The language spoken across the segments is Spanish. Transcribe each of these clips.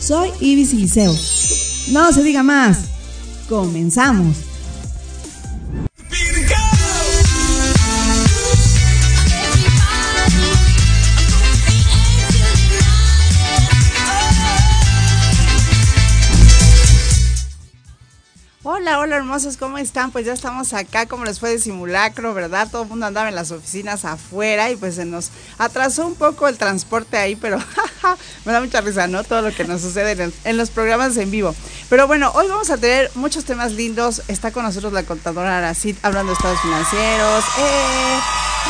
Soy Ibis Liceo. No se diga más. Comenzamos. Hola, hola hermosos, ¿cómo están? Pues ya estamos acá, como les fue de simulacro, ¿verdad? Todo el mundo andaba en las oficinas afuera y pues se nos atrasó un poco el transporte ahí, pero me da mucha risa, ¿no? Todo lo que nos sucede en, los programas en vivo. Pero bueno, hoy vamos a tener muchos temas lindos. Está con nosotros la contadora Aracid hablando de estados financieros. ¡Eh!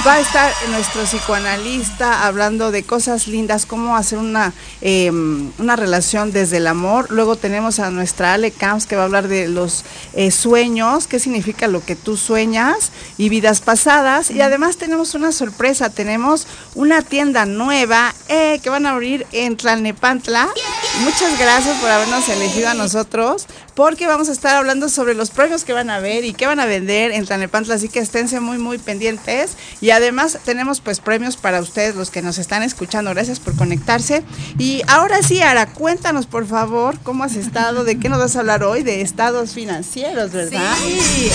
Va a estar nuestro psicoanalista hablando de cosas lindas, cómo hacer una, em, una relación desde el amor. Luego tenemos a nuestra Ale Camps que va a hablar de los eh, sueños, qué significa lo que tú sueñas y vidas pasadas. Y además tenemos una sorpresa, tenemos una tienda nueva eh, que van a abrir en Tlalnepantla. Muchas gracias por habernos elegido a nosotros porque vamos a estar hablando sobre los premios que van a ver y qué van a vender en Tlalnepantla, así que esténse muy muy pendientes. Y además tenemos pues premios para ustedes los que nos están escuchando. Gracias por conectarse. Y ahora sí, Ara, cuéntanos por favor cómo has estado, de qué nos vas a hablar hoy, de estados financieros, ¿verdad? Sí,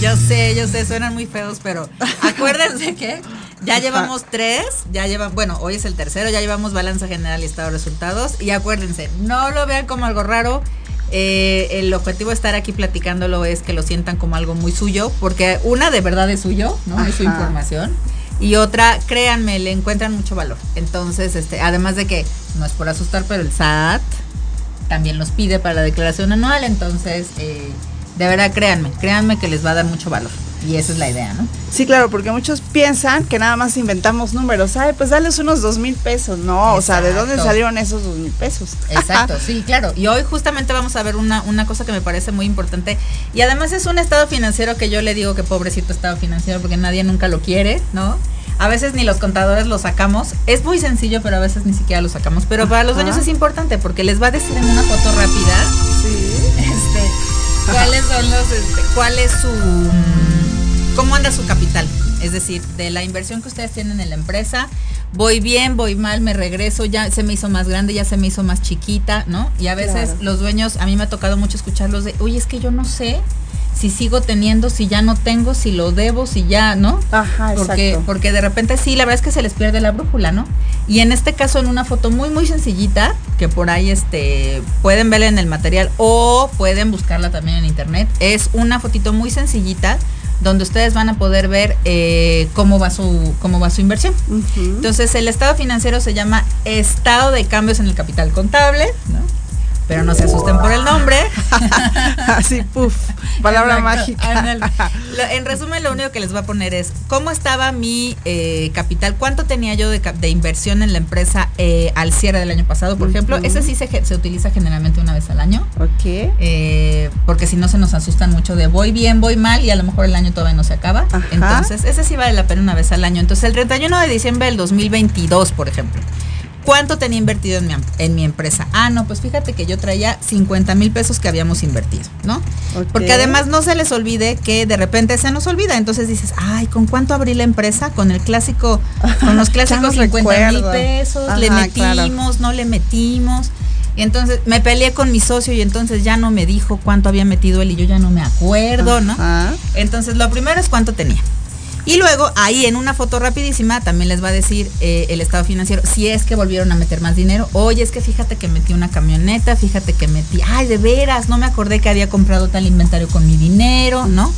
yo sé, yo sé, suenan muy feos, pero acuérdense que ya llevamos tres, ya llevan, bueno, hoy es el tercero, ya llevamos balanza general y estado de resultados. Y acuérdense, no lo vean como algo raro eh, el objetivo de estar aquí platicándolo es que lo sientan como algo muy suyo, porque una de verdad es suyo, ¿no? Es su información. Y otra, créanme, le encuentran mucho valor. Entonces, este, además de que no es por asustar, pero el SAT también los pide para la declaración anual. Entonces, eh, de verdad, créanme, créanme que les va a dar mucho valor. Y esa es la idea, ¿no? Sí, claro, porque muchos piensan que nada más inventamos números. Ay, pues dales unos dos mil pesos. No, o sea, ¿de dónde salieron esos dos mil pesos? Exacto, sí, claro. Y hoy justamente vamos a ver una, una cosa que me parece muy importante. Y además es un estado financiero que yo le digo que pobrecito estado financiero porque nadie nunca lo quiere, ¿no? A veces ni los contadores lo sacamos. Es muy sencillo, pero a veces ni siquiera lo sacamos. Pero para los dueños es importante porque les va a decir en una foto rápida. Sí. Cuáles son los, este, cuál es su ¿Cómo anda su capital? es decir, de la inversión que ustedes tienen en la empresa, voy bien, voy mal, me regreso, ya se me hizo más grande, ya se me hizo más chiquita, ¿no? Y a veces los dueños, a mí me ha tocado mucho escucharlos de, oye, es que yo no sé si sigo teniendo, si ya no tengo, si lo debo, si ya, ¿no? Ajá, porque, exacto. porque de repente sí, la verdad es que se les pierde la brújula, ¿no? Y en este caso, en una foto muy, muy sencillita, que por ahí este, pueden verla en el material o pueden buscarla también en internet, es una fotito muy sencillita donde ustedes van a poder ver eh, cómo va su cómo va su inversión. Entonces el estado financiero se llama estado de cambios en el capital contable, ¿no? Pero no se asusten por el nombre. Así, puf, palabra mágica. en resumen, lo único que les voy a poner es cómo estaba mi eh, capital, cuánto tenía yo de, inversión en la empresa eh, al cierre del año pasado, por ejemplo. Ese sí se, se utiliza generalmente una vez al año. ok. eh, porque si no se nos asustan mucho de voy bien, voy mal y a lo mejor el año todavía no se acaba. Ajá. Entonces, ese sí vale la pena una vez al año. Entonces, el 31 de diciembre del 2022, por ejemplo, ¿cuánto tenía invertido en mi, en mi empresa? Ah, no, pues fíjate que yo traía 50 mil pesos que habíamos invertido, ¿no? Porque además no se les olvide que de repente se nos olvida. Entonces dices, ay, ¿con cuánto abrí la empresa? Con el clásico, con los clásicos no 50 mil pesos, le metimos, no le metimos. Y entonces me peleé con mi socio y entonces ya no me dijo cuánto había metido él y yo ya no me acuerdo, ¿no? Entonces lo primero es cuánto tenía. Y luego ahí en una foto rapidísima también les va a decir eh, el estado financiero, si es que volvieron a meter más dinero, oye, es que fíjate que metí una camioneta, fíjate que metí, ay, de veras, no me acordé que había comprado tal inventario con mi dinero, ¿no?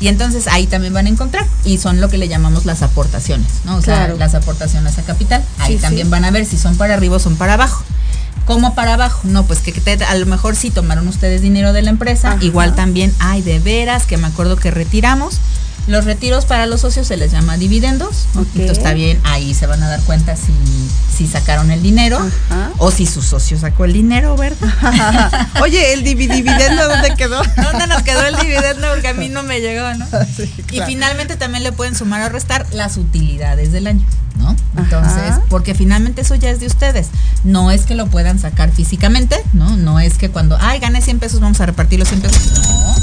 Y entonces ahí también van a encontrar y son lo que le llamamos las aportaciones, ¿no? O sea, Claro. las aportaciones a capital. Ahí Sí, también sí. van a ver si son para arriba o son para abajo. ¿Cómo para abajo? No, pues que te- a lo mejor sí tomaron ustedes dinero de la empresa, Ajá. igual también hay de veras que me acuerdo que retiramos. Los retiros para los socios se les llama dividendos. ¿no? Ok. Entonces está bien, ahí se van a dar cuenta si, si sacaron el dinero Ajá. o si su socio sacó el dinero, ¿verdad? Oye, el divi- dividendo, ¿dónde quedó? ¿Dónde nos quedó el dividendo? Porque a mí no me llegó, ¿no? Sí, Y finalmente también le pueden sumar o restar las utilidades del año, ¿no? Entonces, Ajá. porque finalmente eso ya es de ustedes. No es que lo puedan sacar físicamente, ¿no? No es que cuando, ay, gané 100 pesos, vamos a repartir los 100 pesos. No.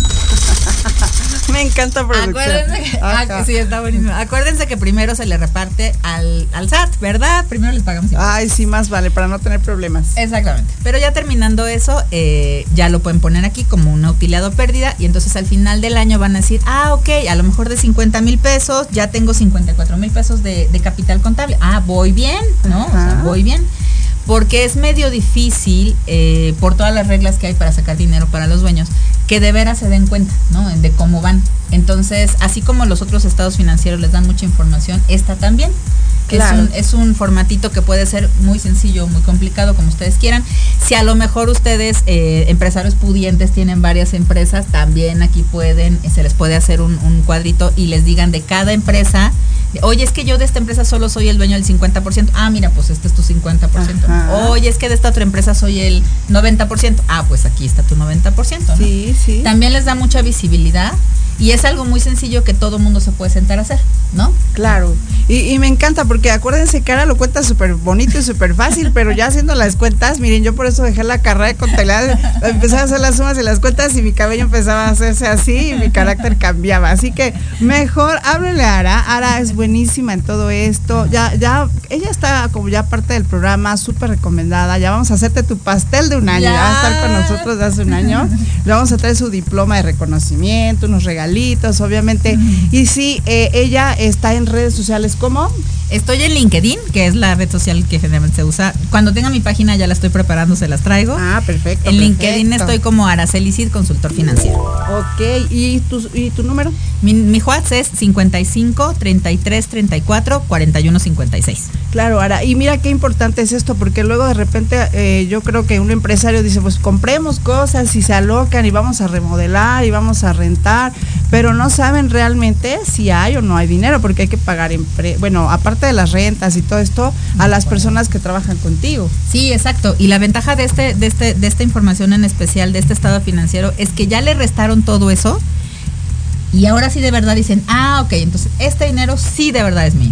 Me encanta producción. Acuérdense que, ah, sí, está buenísimo. Acuérdense que primero se le reparte al, al SAT, ¿verdad? Primero les pagamos impuestos. Ay, sí, más vale, para no tener problemas. Exactamente. Pero ya terminando eso, eh, ya lo pueden poner aquí como una utilidad o pérdida y entonces al final del año van a decir, ah, ok, a lo mejor de 50 mil pesos ya tengo 54 mil pesos de, de capital contable. Ah, voy bien, ¿no? O sea, voy bien. Porque es medio difícil, eh, por todas las reglas que hay para sacar dinero para los dueños, que de veras se den cuenta, ¿no? De cómo van. Entonces, así como los otros estados financieros les dan mucha información, esta también. Claro. Es, un, es un formatito que puede ser muy sencillo, muy complicado, como ustedes quieran. Si a lo mejor ustedes, eh, empresarios pudientes, tienen varias empresas, también aquí pueden, eh, se les puede hacer un, un cuadrito y les digan de cada empresa, oye, es que yo de esta empresa solo soy el dueño del 50%. Ah, mira, pues este es tu 50%. Ajá. Oye, es que de esta otra empresa soy el 90%. Ah, pues aquí está tu 90%. ¿no? Sí, sí. También les da mucha visibilidad y es algo muy sencillo que todo mundo se puede sentar a hacer, ¿no? Claro, y, y me encanta porque acuérdense que ahora lo cuenta súper bonito y súper fácil, pero ya haciendo las cuentas, miren, yo por eso dejé la carrera de contabilidad, empecé a hacer las sumas y las cuentas y mi cabello empezaba a hacerse así y mi carácter cambiaba. Así que mejor háblenle a Ara, Ara es buenísima en todo esto, ya, ya, ella está como ya parte del programa, súper recomendada, ya vamos a hacerte tu pastel de un año, ya, va a estar con nosotros de hace un año, le vamos a su diploma de reconocimiento, unos regalitos, obviamente, y sí, eh, ella está en redes sociales como Estoy en LinkedIn, que es la red social que generalmente se usa. Cuando tenga mi página ya la estoy preparando, se las traigo. Ah, perfecto. en LinkedIn estoy como Araceli Cid, consultor financiero. Ok, ¿y tu, y tu número? Mi, mi WhatsApp es 55 33 34 41 56. Claro, Ara, y mira qué importante es esto, porque luego de repente eh, yo creo que un empresario dice, pues compremos cosas y se alocan y vamos a remodelar y vamos a rentar, pero no saben realmente si hay o no hay dinero, porque hay que pagar, empre- bueno, aparte de las rentas y todo esto, a las personas que trabajan contigo. Sí, exacto. Y la ventaja de este, de este, de esta información en especial, de este estado financiero, es que ya le restaron todo eso. Y ahora sí de verdad dicen, ah, ok, entonces este dinero sí de verdad es mío,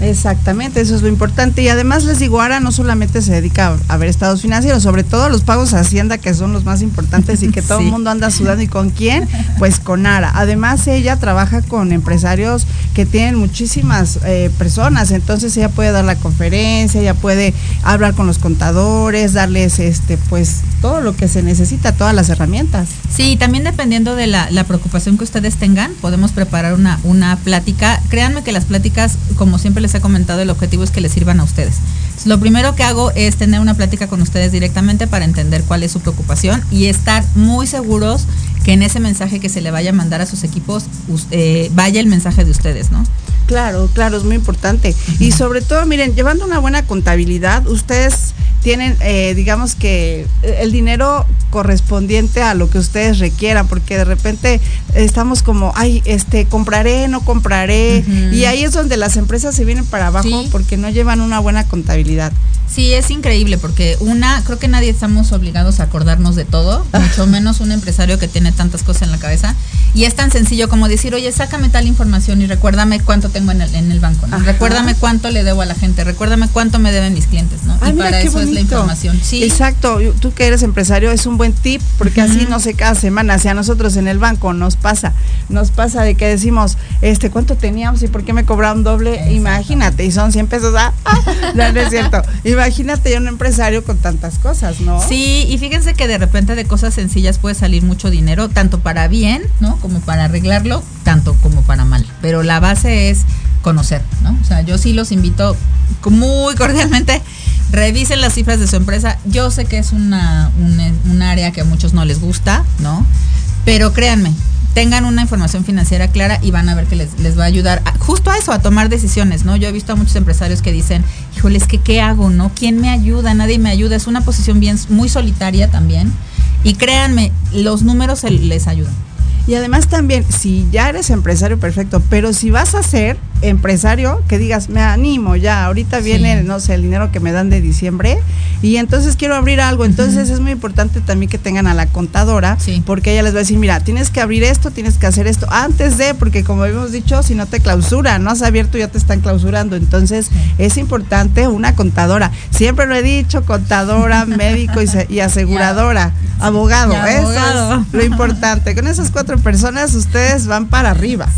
Exactamente, eso es lo importante. Y además les digo, ahora no solamente se dedica a, ver estados financieros, sobre todo los pagos a Hacienda, que son los más importantes y que todo el mundo anda sudando. ¿Y con quién? Pues con Ara. Además, ella trabaja con empresarios que tienen muchísimas eh, personas, entonces ella puede dar la conferencia, ella puede hablar con los contadores, darles este, pues todo lo que se necesita, todas las herramientas. Sí, también dependiendo de la, la preocupación que ustedes tengan, podemos preparar una, una plática. Créanme que las pláticas, como siempre les he comentado, el objetivo es que les sirvan a ustedes. lo primero que hago es tener una plática con ustedes directamente para entender cuál es su preocupación y estar muy seguros que en ese mensaje que se le vaya a mandar a sus equipos eh, vaya el mensaje de ustedes, ¿no? Claro, claro, es muy importante. Y sobre todo, miren, llevando una buena contabilidad, ustedes tienen, eh, digamos que, el dinero correspondiente a lo que ustedes requieran, porque de repente estamos como, ay, este, compraré, no compraré, y ahí es donde las empresas se vienen para abajo porque no llevan una buena contabilidad. Sí, es increíble porque una, creo que nadie estamos obligados a acordarnos de todo, mucho menos un empresario que tiene tantas cosas en la cabeza. Y es tan sencillo como decir, oye, sácame tal información y recuérdame cuánto tengo en el, en el banco, ¿no? Recuérdame cuánto le debo a la gente, recuérdame cuánto me deben mis clientes, ¿no? y para eso es la información. Sí. Exacto, tú que eres empresario es un buen tip porque así no sé cada semana, si a nosotros en el banco nos pasa, nos pasa de que decimos, este, ¿cuánto teníamos y por qué me cobraron doble? Imagínate, y son 100 pesos, ah, ah no, es cierto. Imagínate un empresario con tantas cosas, ¿no? Sí, y fíjense que de repente de cosas sencillas puede salir mucho dinero, tanto para bien, ¿no? Como para arreglarlo, tanto como para mal. Pero la base es conocer, ¿no? O sea, yo sí los invito muy cordialmente, revisen las cifras de su empresa. Yo sé que es una, un área que a muchos no les gusta, ¿no? Pero créanme, tengan una información financiera clara y van a ver que les, les va a ayudar justo a eso, a tomar decisiones, ¿no? Yo he visto a muchos empresarios que dicen, híjole, es que ¿qué hago, no? ¿Quién me ayuda? Nadie me ayuda. Es una posición bien, muy solitaria también. Y créanme, los números les ayudan. Y además también, si ya eres empresario, perfecto, pero si vas a ser empresario, que digas, me animo ya, ahorita viene, no sé, el dinero que me dan de diciembre y entonces quiero abrir algo. Entonces es muy importante también que tengan a la contadora, porque ella les va a decir, mira, tienes que abrir esto, tienes que hacer esto, antes de, porque como habíamos dicho, si no te clausura, no has abierto, ya te están clausurando. Entonces es importante una contadora. Siempre lo he dicho, contadora, médico y, aseguradora, abogado, eso es lo importante. Con esas cuatro personas ustedes van para arriba,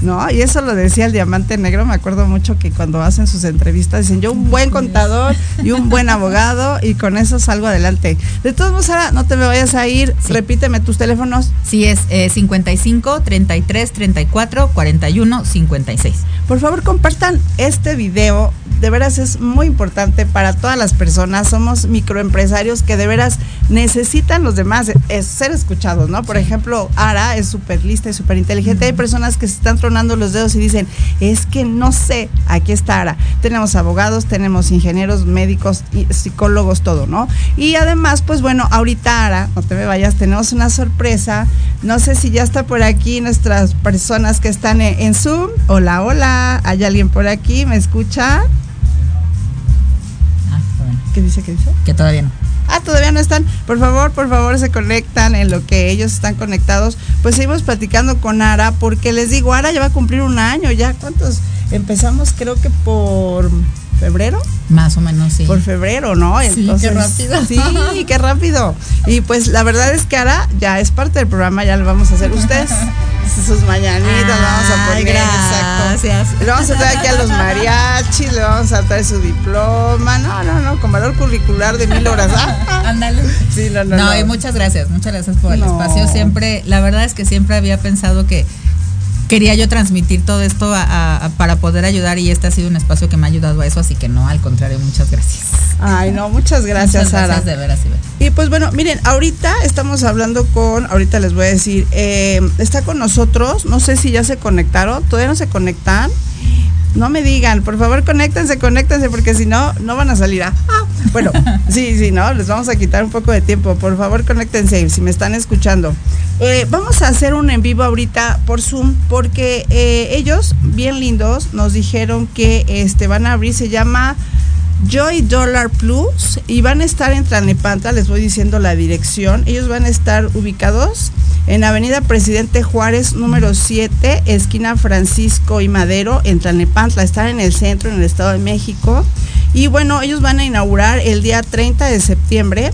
¿no? Y eso lo decía el diamante negro, me acuerdo mucho que cuando hacen sus entrevistas dicen yo un buen contador y un buen abogado y con eso salgo adelante. De todos modos, Sara, no te me vayas a ir, repíteme tus teléfonos. Sí, es 55 33 34 41 56. Por favor, compartan este video, de veras es muy importante para todas las personas, somos microempresarios que de veras necesitan los demás ser escuchados, ¿no? Por ejemplo, Ara es súper lista y súper inteligente, hay personas que se están tronando los dedos y dicen, es que no sé, aquí está Ara. Tenemos abogados, tenemos ingenieros, médicos, psicólogos, todo, ¿no? Y además, pues bueno, ahorita Ara, no te me vayas, tenemos una sorpresa. No sé si ya está por aquí nuestras personas que están en, Zoom. Hola, hola, ¿hay alguien por aquí? ¿Me escucha? Ah, ¿Qué dice? ¿Qué dice? Que todavía no. Ah, todavía no están. Por favor, por favor, se conectan en lo que ellos están conectados. Pues seguimos platicando con Ara, porque les digo, Ara ya va a cumplir un año. ¿Ya cuántos? Empezamos, creo que por febrero. Más o menos, sí. Por febrero, ¿no? Entonces, sí, qué rápido. Sí, qué rápido. Y pues la verdad es que ahora ya es parte del programa, ya lo vamos a hacer ustedes. Sus mañanitas, vamos a poner. Gracias. Le vamos a traer aquí a los mariachis, le vamos a traer su diploma. No, no, no, con valor curricular de mil horas. Ah, Ándale. Sí, no, no. No, y muchas gracias, muchas gracias por el espacio. Siempre, la verdad es que siempre había pensado que quería yo transmitir todo esto para poder ayudar y este ha sido un espacio que me ha ayudado a eso, así que no, al contrario, muchas gracias. Ay, no, muchas gracias, muchas gracias de veras, Y pues bueno, miren, ahorita estamos hablando con, ahorita les voy a decir, eh, está con nosotros, no sé si ya se conectaron, todavía no se conectan. No me digan, por favor, conéctense, conéctense, porque si no, no van a salir a. Ah, bueno, sí, sí, no, les vamos a quitar un poco de tiempo. Por favor, conéctense si me están escuchando. Eh, vamos a hacer un en vivo ahorita por Zoom, porque eh, ellos, bien lindos, nos dijeron que este van a abrir, se llama Joy Dollar Plus y van a estar en Tlalnepantla, les voy diciendo la dirección. Ellos van a estar ubicados en Avenida Presidente Juárez, número 7, esquina Francisco y Madero, en Tlalnepantla. Están en el centro, en el Estado de México. Y bueno, ellos van a inaugurar el día 30 de septiembre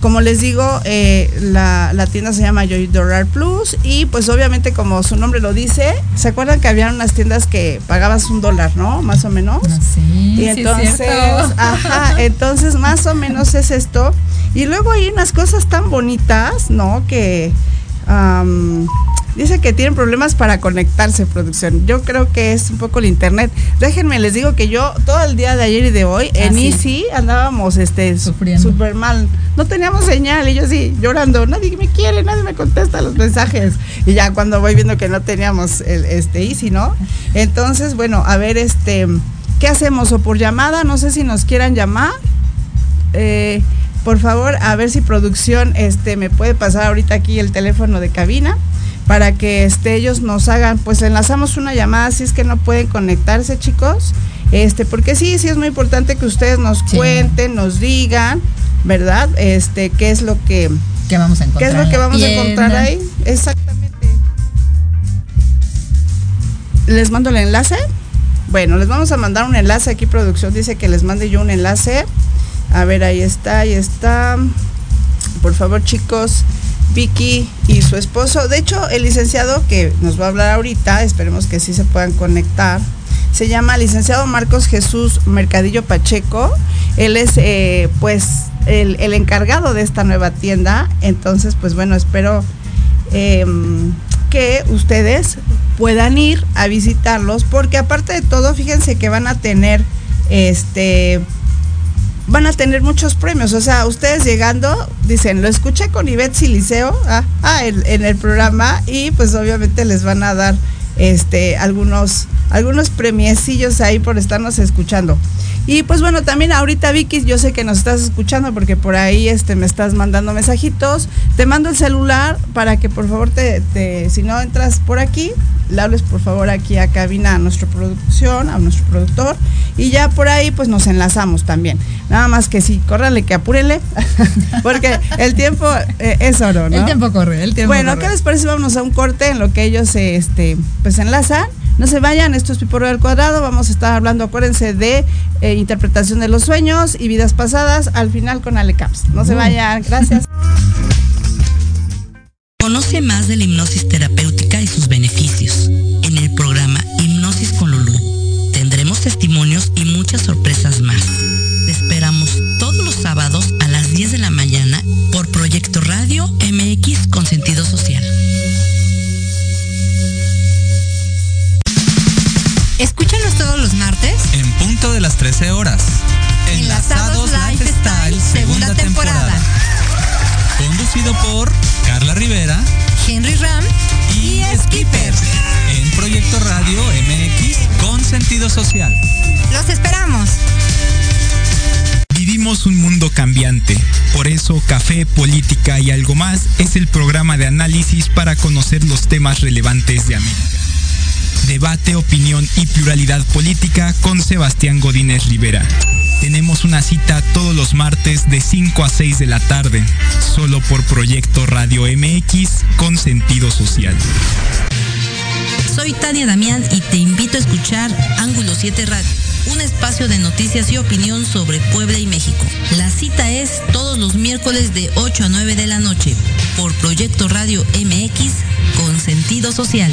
como les digo, eh, la, tienda se llama Joy Dollar Plus y pues obviamente como su nombre lo dice, ¿se acuerdan que había unas tiendas que pagabas un dólar, no? Más o menos. Ah, sí, y entonces, ajá, entonces más o menos es esto. Y luego hay unas cosas tan bonitas, ¿no? Que Dice que tienen problemas para conectarse, producción. Yo creo que es un poco el internet. Déjenme, les digo que yo todo el día de ayer y de hoy en ah, Easy andábamos este súper mal. No teníamos señal y yo así llorando. Nadie me quiere, nadie me contesta los mensajes. Y ya cuando voy viendo que no teníamos el este Easy, ¿no? Entonces, bueno, a ver, este, ¿qué hacemos? O por llamada, no sé si nos quieran llamar. Eh, por favor, a ver si producción este me puede pasar ahorita aquí el teléfono de cabina para que este, ellos nos hagan, pues enlazamos una llamada si es que no pueden conectarse, chicos. Este, porque sí, sí es muy importante que ustedes nos cuenten, nos digan, ¿verdad? Este, qué es lo que ¿Qué vamos a encontrar? ¿Qué es lo que vamos a encontrar ahí? Exactamente. ¿Les mando el enlace? Bueno, les vamos a mandar un enlace aquí, producción dice que les mande yo un enlace. A ver, ahí está, ahí está. Por favor, chicos, Vicky y su esposo. De hecho, el licenciado que nos va a hablar ahorita, esperemos que sí se puedan conectar, se llama licenciado Marcos Jesús Mercadillo Pacheco. Él es, eh, pues, el, encargado de esta nueva tienda. Entonces, pues bueno, espero em, que ustedes puedan ir a visitarlos, porque aparte de todo, fíjense que van a tener este van a tener muchos premios. O sea, ustedes llegando, dicen, lo escuché con Ivette Siliceo ah, ah, en, el programa y pues obviamente les van a dar este algunos algunos premiecillos ahí por estarnos escuchando. Y pues bueno, también ahorita Vicky, yo sé que nos estás escuchando porque por ahí este me estás mandando mensajitos. Te mando el celular para que por favor te, te si no entras por aquí, le hables por favor aquí a cabina a nuestra producción, a nuestro productor y ya por ahí pues nos enlazamos también. Nada más que sí, córrale que apúrele porque el tiempo eh, es oro, ¿no? El tiempo corre, el tiempo Bueno, ¿qué les parece? Vamos a un corte en lo que ellos este pues enlazan. No se vayan, esto es Piporro del Cuadrado, vamos a estar hablando, acuérdense, de eh, interpretación de los sueños y vidas pasadas, al final con Ale Caps. No se vayan, gracias. Conoce más de la hipnosis terapéutica y sus beneficios en el programa Hipnosis con Lulú. Tendremos testimonios y muchas sorpresas más. Todos los martes en punto de las 13 horas. Enlazados, Lifestyle, segunda, temporada. Conducido por Carla Rivera, Henry Ram y, Skippers. En Proyecto Radio MX con sentido social. Los esperamos. Vivimos un mundo cambiante. Por eso Café, Política y algo más es el programa de análisis para conocer los temas relevantes de América debate, opinión y pluralidad política con Sebastián Godínez Rivera. Tenemos una cita todos los martes de 5 a 6 de la tarde, solo por Proyecto Radio MX con sentido social. Soy Tania Damián y te invito a escuchar Ángulo 7 Radio, un espacio de noticias y opinión sobre Puebla y México. La cita es todos los miércoles de 8 a 9 de la noche por Proyecto Radio MX con sentido social.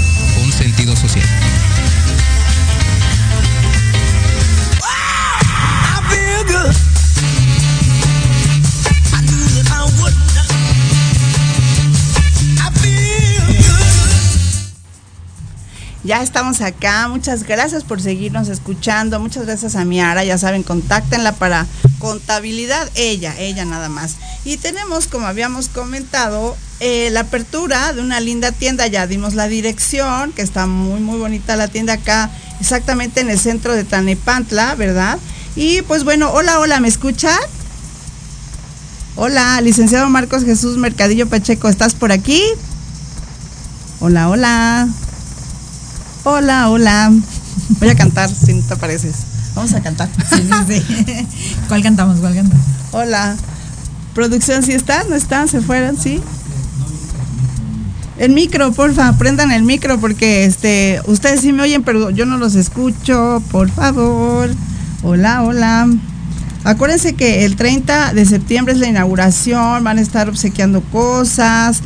un sentido social. ya estamos acá. Muchas gracias por seguirnos escuchando. Muchas gracias a Miara. Ya saben, contáctenla para contabilidad. Ella, ella nada más. Y tenemos, como habíamos comentado, eh, la apertura de una linda tienda. Ya dimos la dirección, que está muy, muy bonita la tienda acá, exactamente en el centro de Tanepantla, ¿verdad? Y pues bueno, hola, hola, ¿me escuchan? Hola, licenciado Marcos Jesús Mercadillo Pacheco, ¿estás por aquí? Hola, hola. Hola, hola. Voy a cantar, si no te pareces. Vamos a cantar. Sí, sí, sí. ¿Cuál cantamos? ¿Cuál cantamos? Hola. Producción, ¿sí están? ¿No están? ¿Se fueron? ¿Sí? El micro, porfa, prendan el micro porque este, ustedes sí me oyen, pero yo no los escucho, por favor. Hola, hola. Acuérdense que el 30 de septiembre es la inauguración, van a estar obsequiando cosas.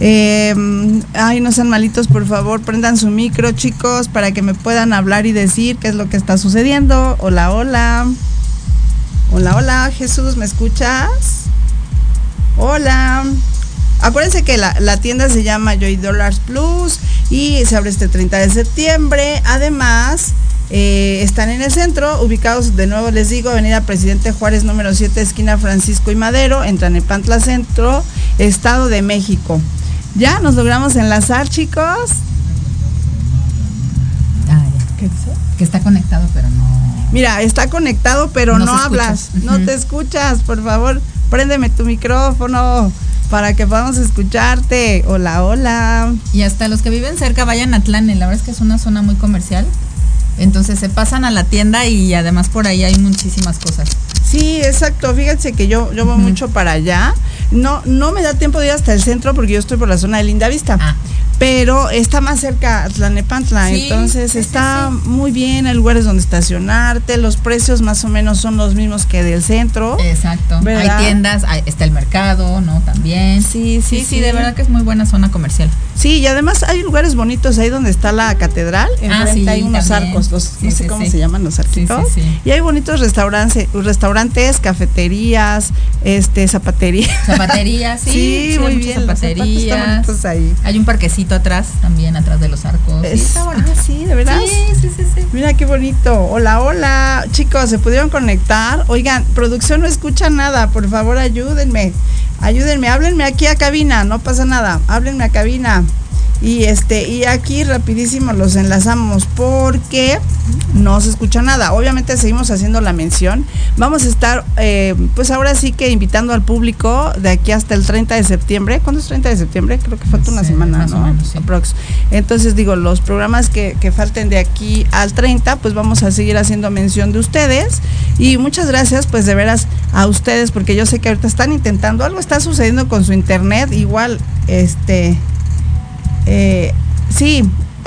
Eh, ay, no sean malitos, por favor, prendan su micro, chicos, para que me puedan hablar y decir qué es lo que está sucediendo. Hola, hola. Hola, hola, Jesús, ¿me escuchas? Hola. Acuérdense que la, la, tienda se llama Joy Dollars Plus y se abre este 30 de septiembre. Además, eh, están en el centro, ubicados de nuevo, les digo, Avenida Presidente Juárez número 7, esquina Francisco y Madero, en Tlanepantla Centro, Estado de México. Ya nos logramos enlazar, chicos. Ah, ya. ¿Qué dice? Que está conectado, pero no. Mira, está conectado, pero no, no hablas, uh -huh. no te escuchas, por favor, préndeme tu micrófono para que podamos escucharte. Hola, hola. Y hasta los que viven cerca vayan a Tlane, la verdad es que es una zona muy comercial. Entonces se pasan a la tienda y además por ahí hay muchísimas cosas. Sí, exacto. Fíjense que yo, yo voy uh -huh. mucho para allá. No, no me da tiempo de ir hasta el centro porque yo estoy por la zona de Linda Vista. Ah. Pero está más cerca a Tlanepantla, sí, entonces está sí, muy bien, hay lugares donde estacionarte, los precios más o menos son los mismos que del centro. Exacto. ¿verdad? Hay tiendas, hay, está el mercado, ¿no? También. Sí, sí, sí, de verdad que es muy buena zona comercial. Sí, y además hay lugares bonitos ahí donde está la catedral, ah, sí, hay unos también. arcos, los, no sé cómo se llaman los arquitos. Y hay bonitos restaurantes, restaurantes, cafeterías, este, zapaterías. Zapaterías, sí. sí, muy bien. Zapaterías. ahí. Hay un parquecito atrás, también atrás de los arcos. Es, sí, está bonito. Ah, sí, de verdad. Sí, sí, sí, sí. Mira qué bonito. Hola, hola. Chicos, ¿se pudieron conectar? Oigan, producción no escucha nada. Por favor, ayúdenme. Ayúdenme, háblenme aquí a cabina, no pasa nada. Háblenme a cabina. Y este, y aquí rapidísimo los enlazamos porque no se escucha nada. Obviamente seguimos haciendo la mención. Vamos a estar, eh, pues ahora sí que invitando al público de aquí hasta el 30 de septiembre. ¿Cuándo es 30 de septiembre? Creo que falta una sí, semana, ¿no? Menos, sí. Entonces digo, los programas que, que falten de aquí al 30, pues vamos a seguir haciendo mención de ustedes. Y muchas gracias, pues de veras a ustedes, porque yo sé que ahorita están intentando, algo está sucediendo con su internet, igual, este eh, sí,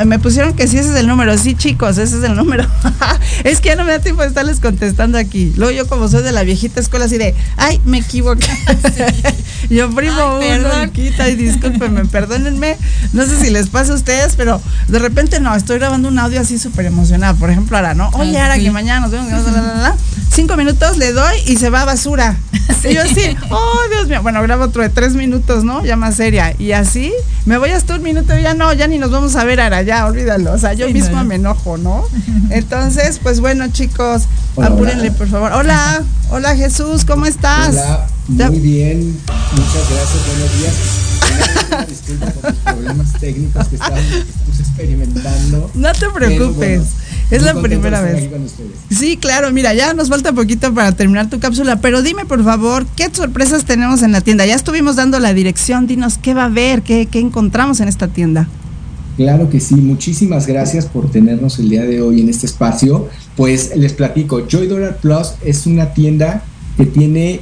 me pusieron que sí, ese es el número. Sí, chicos, ese es el número. es que ya no me da tiempo de estarles contestando aquí. Luego yo como soy de la viejita escuela así de, ay, me equivoqué. Sí. yo primo ay, uno, quita y discúlpenme, perdónenme. No sé si les pasa a ustedes, pero de repente no, estoy grabando un audio así súper emocionado. Por ejemplo, ahora, ¿no? Oye, ahora sí. que mañana nos vemos, la, la, la, cinco minutos le doy y se va a basura. Sí. Y yo así, oh, Dios mío. Bueno, grabo otro de tres minutos, ¿no? Ya más seria. Y así, me voy hasta un minuto y ya no, ya ni nos vamos a ver ahora, ya, olvídalo. O sea, yo sí, misma no. me enojo, ¿no? Entonces, pues bueno, chicos, hola, apúrenle, hola. por favor. Hola, hola Jesús, ¿cómo estás? Hola, muy bien, muchas gracias, buenos días. Disculpa por los problemas técnicos que estamos, que estamos experimentando. No te preocupes. Es la primera vez. Sí, claro, mira, ya nos falta poquito para terminar tu cápsula, pero dime por favor, ¿qué sorpresas tenemos en la tienda? Ya estuvimos dando la dirección, dinos qué va a haber, qué, qué encontramos en esta tienda. Claro que sí, muchísimas gracias por tenernos el día de hoy en este espacio. Pues les platico, Joy Dollar Plus es una tienda que tiene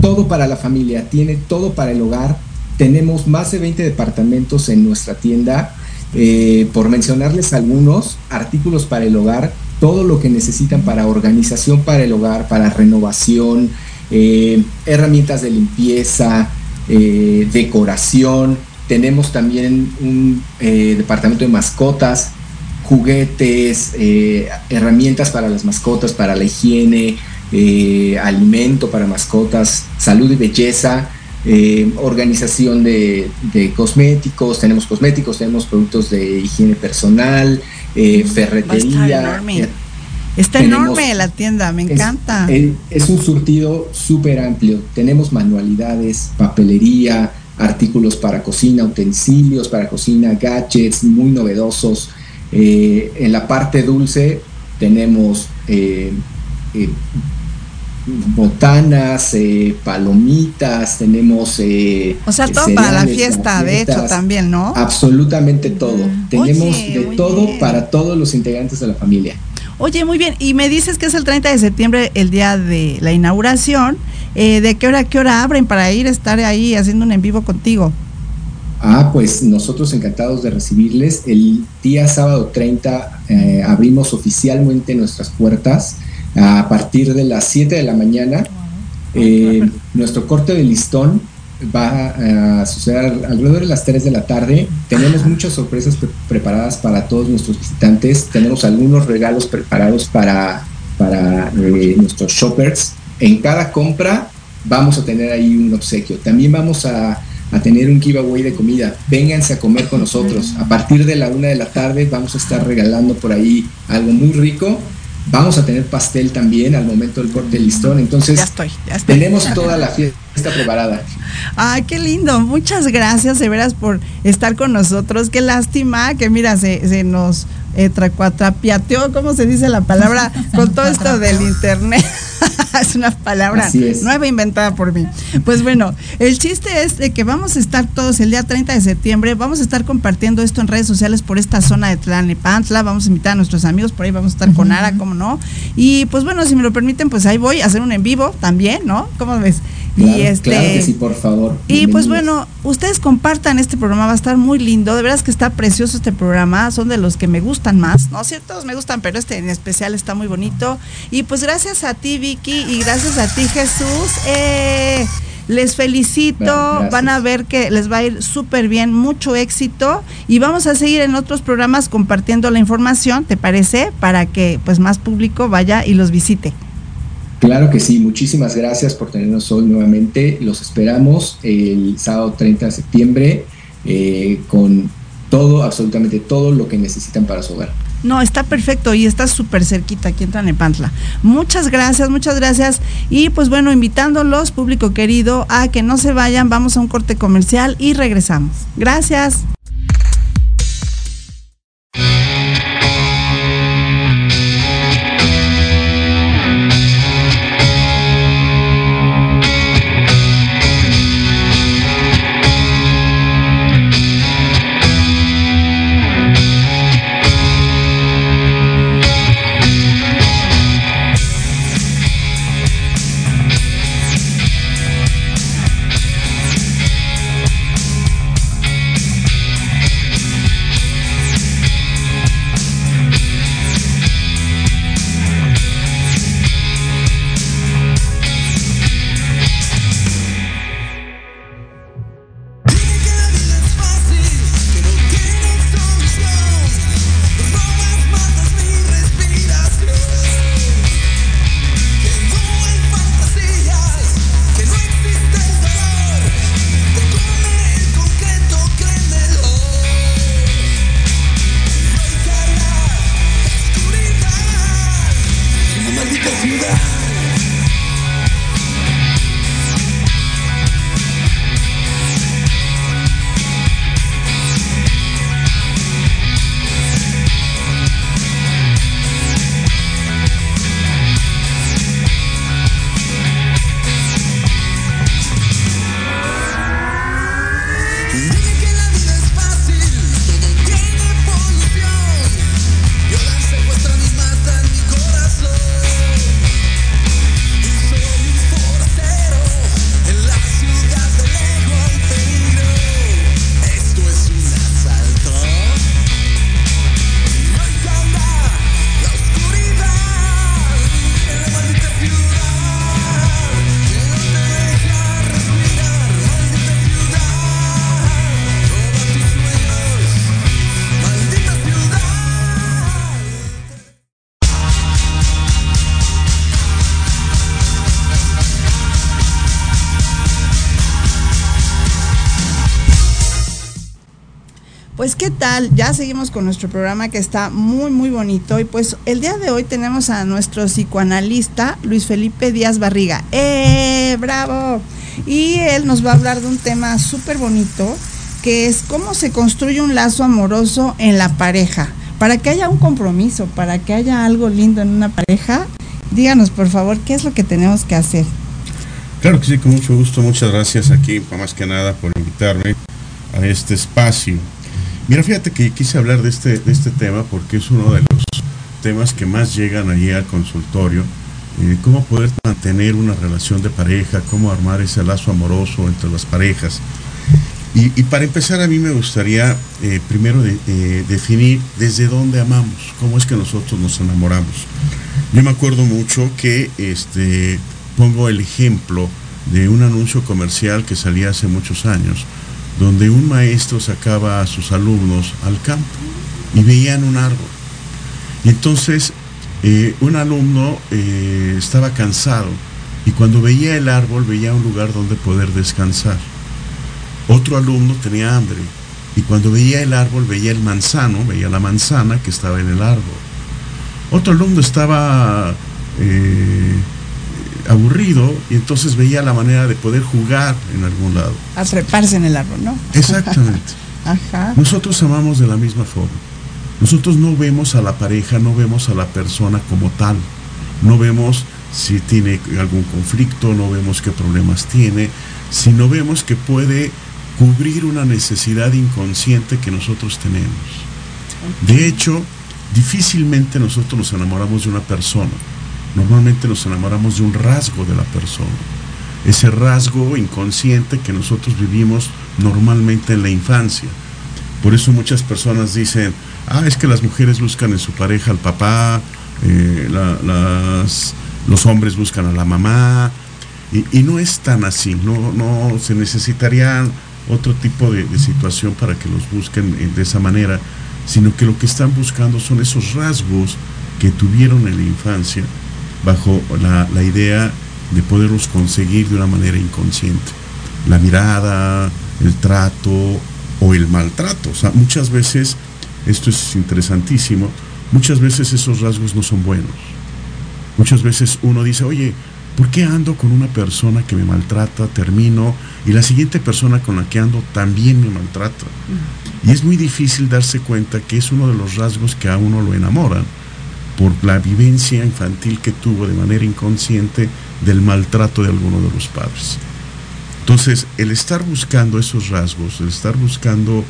todo para la familia, tiene todo para el hogar. Tenemos más de 20 departamentos en nuestra tienda. Eh, por mencionarles algunos, artículos para el hogar, todo lo que necesitan para organización para el hogar, para renovación, eh, herramientas de limpieza, eh, decoración. Tenemos también un departamento de mascotas, juguetes, herramientas para las mascotas, para la higiene, alimento para mascotas, salud y belleza eh, organización de, cosméticos, tenemos cosméticos, tenemos productos de higiene personal, eh, ferretería. Está enorme la tienda, me encanta. Es, un surtido súper amplio. Tenemos manualidades, papelería, artículos para cocina, utensilios para cocina, gadgets muy novedosos. Eh, en la parte dulce tenemos eh, eh, botanas, palomitas, tenemos... o sea, todo para la fiesta, de hecho, también, ¿no? Absolutamente todo. Tenemos de todo para todos los integrantes de la familia. Oye, muy bien. Y me dices que es el 30 de septiembre, el día de la inauguración. Eh, ¿De qué hora a qué hora abren para ir a estar ahí haciendo un en vivo contigo? Ah, pues nosotros encantados de recibirles. El día sábado 30 eh, abrimos oficialmente nuestras puertas a partir de las 7 de la mañana. Eh, nuestro corte de listón va a suceder alrededor de las 3 de la tarde. Tenemos muchas sorpresas preparadas para todos nuestros visitantes. Tenemos algunos regalos preparados para, para eh, nuestros shoppers. En cada compra vamos a tener ahí un obsequio. También vamos a, a tener un giveaway de comida. Vénganse a comer con nosotros. A partir de la una de la tarde vamos a estar regalando por ahí algo muy rico Vamos a tener pastel también al momento del corte del listón. Entonces, ya estoy, ya estoy. tenemos toda la fiesta preparada. Ay, qué lindo. Muchas gracias, de veras, por estar con nosotros. Qué lástima que, mira, se, se nos eh, tracuatrapiateó, ¿cómo se dice la palabra? Con todo esto del internet. es una palabra nueva inventada por mí. Pues bueno, el chiste es de que vamos a estar todos el día 30 de septiembre, vamos a estar compartiendo esto en redes sociales por esta zona de Tlalnepantla, vamos a invitar a nuestros amigos, por ahí vamos a estar con Ara, ¿cómo no? Y pues bueno, si me lo permiten, pues ahí voy a hacer un en vivo también, ¿no? ¿Cómo ves? y este, claro que sí, por favor. Y pues bueno, ustedes compartan este programa, va a estar muy lindo. De veras que está precioso este programa, son de los que me gustan más. No, ciertos me gustan, pero este en especial está muy bonito. Y pues gracias a ti, Vicky, y gracias a ti, Jesús. Eh, les felicito, van a ver que les va a ir súper bien, mucho éxito y vamos a seguir en otros programas compartiendo la información, ¿te parece? Para que pues más público vaya y los visite. Claro que sí, muchísimas gracias por tenernos hoy nuevamente. Los esperamos el sábado 30 de septiembre eh, con todo, absolutamente todo lo que necesitan para su hogar. No, está perfecto y está súper cerquita aquí en Pantla. Muchas gracias, muchas gracias. Y pues bueno, invitándolos, público querido, a que no se vayan, vamos a un corte comercial y regresamos. Gracias. Ya seguimos con nuestro programa que está muy muy bonito y pues el día de hoy tenemos a nuestro psicoanalista Luis Felipe Díaz Barriga. ¡Eh, bravo! Y él nos va a hablar de un tema súper bonito que es cómo se construye un lazo amoroso en la pareja. Para que haya un compromiso, para que haya algo lindo en una pareja, díganos por favor qué es lo que tenemos que hacer. Claro que sí, con mucho gusto. Muchas gracias aquí, más que nada, por invitarme a este espacio. Mira, fíjate que quise hablar de este, de este tema porque es uno de los temas que más llegan allí al consultorio. Eh, cómo poder mantener una relación de pareja, cómo armar ese lazo amoroso entre las parejas. Y, para empezar a mí me gustaría eh, primero eh, definir desde dónde amamos, cómo es que nosotros nos enamoramos. Yo me acuerdo mucho que este, pongo el ejemplo de un anuncio comercial que salía hace muchos años, donde un maestro sacaba a sus alumnos al campo y veían un árbol. Y entonces eh, un alumno eh, estaba cansado y cuando veía el árbol veía un lugar donde poder descansar. Otro alumno tenía hambre y cuando veía el árbol veía el manzano, veía la manzana que estaba en el árbol. Otro alumno estaba eh, aburrido y entonces veía la manera de poder jugar en algún lado. A treparse en el árbol, ¿no? Exactamente. Ajá. Nosotros amamos de la misma forma. Nosotros no vemos a la pareja, no vemos a la persona como tal. No vemos si tiene algún conflicto, no vemos qué problemas tiene, sino vemos que puede cubrir una necesidad inconsciente que nosotros tenemos. De hecho, difícilmente nosotros nos enamoramos de una persona normalmente nos enamoramos de un rasgo de la persona. Ese rasgo inconsciente que nosotros vivimos normalmente en la infancia. Por eso muchas personas dicen, ah, es que las mujeres buscan en su pareja al papá, eh, los hombres buscan a la mamá, y, no es tan así, no, no se necesitaría otro tipo de, de situación para que los busquen de esa manera, sino que lo que están buscando son esos rasgos que tuvieron en la infancia bajo la, idea de poderlos conseguir de una manera inconsciente. La mirada, el trato o el maltrato. O sea, muchas veces, esto es interesantísimo, muchas veces esos rasgos no son buenos. Muchas veces uno dice, oye, ¿por qué ando con una persona que me maltrata, termino, y la siguiente persona con la que ando también me maltrata? Y es muy difícil darse cuenta que es uno de los rasgos que a uno lo enamoran por la vivencia infantil que tuvo de manera inconsciente del maltrato de alguno de los padres. Entonces, el estar buscando esos rasgos, el estar buscando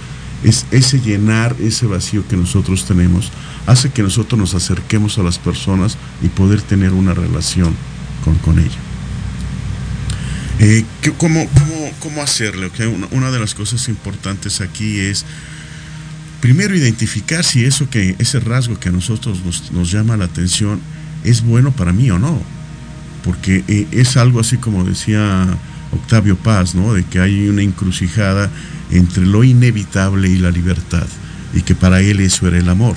es ese llenar ese vacío que nosotros tenemos, hace que nosotros nos acerquemos a las personas y poder tener una relación con, con ella. Eh, ¿cómo, cómo, hacerlo? una de las cosas importantes aquí es primero identificar si eso que, ese rasgo que a nosotros nos, llama la atención es bueno para mí o no. Porque eh, es algo así como decía Octavio Paz, ¿no? De que hay una encrucijada entre lo inevitable y la libertad. Y que para él eso era el amor.